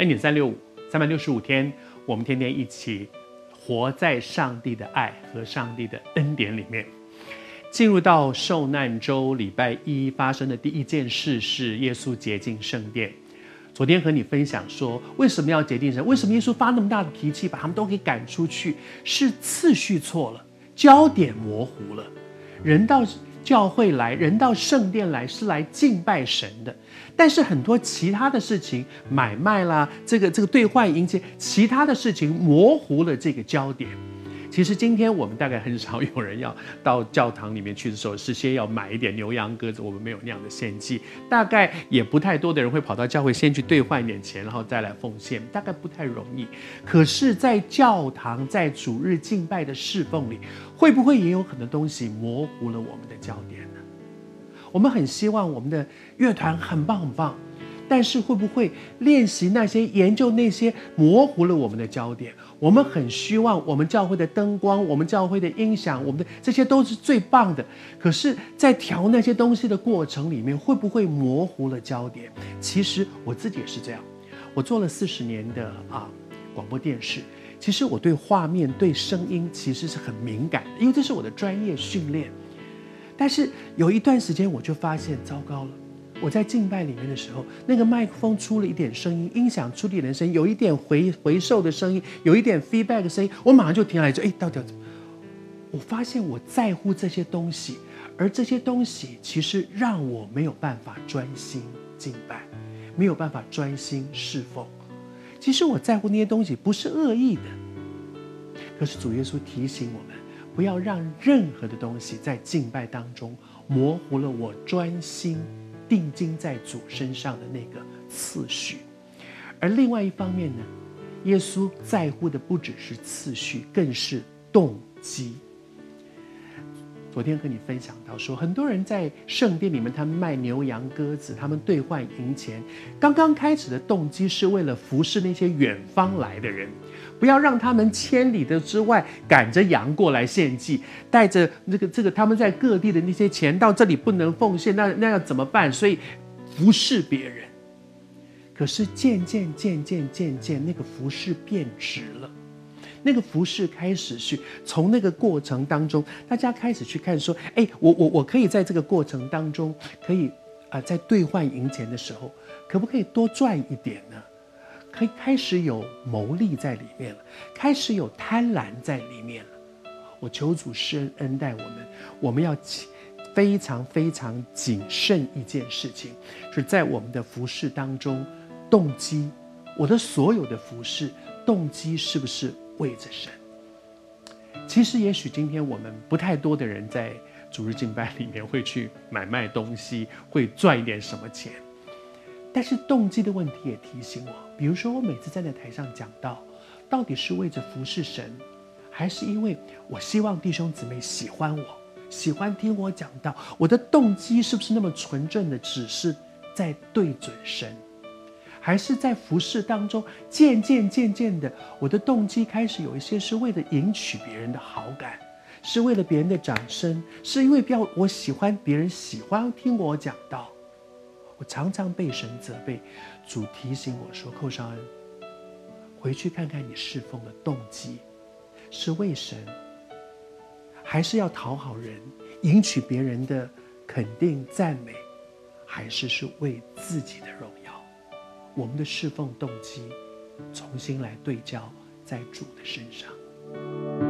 恩典三六五，三百六十五天，我们天天一起活在上帝的爱和上帝的恩典里面。进入到受难周礼拜一发生的第一件事是耶稣洁净圣殿。昨天和你分享说，为什么要洁净圣？为什么耶稣发那么大的脾气，把他们都给赶出去？是次序错了，焦点模糊了。人到教会来，人到圣殿来是来敬拜神的，但是很多其他的事情，买卖啦，这个这个兑换银钱，其他的事情模糊了这个焦点。其实今天我们大概很少有人要到教堂里面去的时候，是先要买一点牛羊鸽子，我们没有那样的献祭。大概也不太多的人会跑到教会先去兑换一点钱，然后再来奉献，大概不太容易。可是，在教堂在主日敬拜的侍奉里，会不会也有很多东西模糊了我们的焦点呢？我们很希望我们的乐团很棒很棒。但是会不会练习那些研究那些模糊了我们的焦点？我们很希望我们教会的灯光、我们教会的音响、我们的这些都是最棒的。可是，在调那些东西的过程里面，会不会模糊了焦点？其实我自己也是这样。我做了四十年的啊广播电视，其实我对画面、对声音其实是很敏感的，因为这是我的专业训练。但是有一段时间，我就发现糟糕了。我在敬拜里面的时候，那个麦克风出了一点声音，音响出了一点声音，有一点回回授的声音，有一点 feedback 的声音，我马上就停下来，就哎，到底要怎么？我发现我在乎这些东西，而这些东西其实让我没有办法专心敬拜，没有办法专心侍奉。其实我在乎那些东西不是恶意的，可是主耶稣提醒我们，不要让任何的东西在敬拜当中模糊了我专心。定睛在主身上的那个次序，而另外一方面呢，耶稣在乎的不只是次序，更是动机。昨天和你分享到说，很多人在圣殿里面，他们卖牛羊鸽子，他们兑换银钱。刚刚开始的动机是为了服侍那些远方来的人，不要让他们千里的之外赶着羊过来献祭，带着那个这个他们在各地的那些钱到这里不能奉献，那那要怎么办？所以服侍别人。可是渐渐渐渐渐渐，那个服侍变质了。那个服侍开始是从那个过程当中，大家开始去看说，哎，我我我可以在这个过程当中，可以啊、在兑换银钱的时候，可不可以多赚一点呢？可以开始有牟利在里面了，开始有贪婪在里面了。我求主施恩恩待我们，我们要非常非常谨慎一件事情，是在我们的服侍当中，动机，我的所有的服侍动机是不是？为着神，其实也许今天我们不太多的人在主日敬拜里面会去买卖东西，会赚一点什么钱。但是动机的问题也提醒我，比如说我每次站在台上讲到，到底是为着服侍神，还是因为我希望弟兄姊妹喜欢我，喜欢听我讲道？我的动机是不是那么纯正的，只是在对准神？还是在服侍当中，渐渐渐渐的，我的动机开始有一些是为了赢取别人的好感，是为了别人的掌声，是因为要我喜欢别人喜欢听我讲道。我常常被神责备，主提醒我说：“寇绍恩，回去看看你侍奉的动机，是为神，还是要讨好人，赢取别人的肯定赞美，还是是为自己的荣耀？”我们的侍奉动机，重新来对焦在主的身上。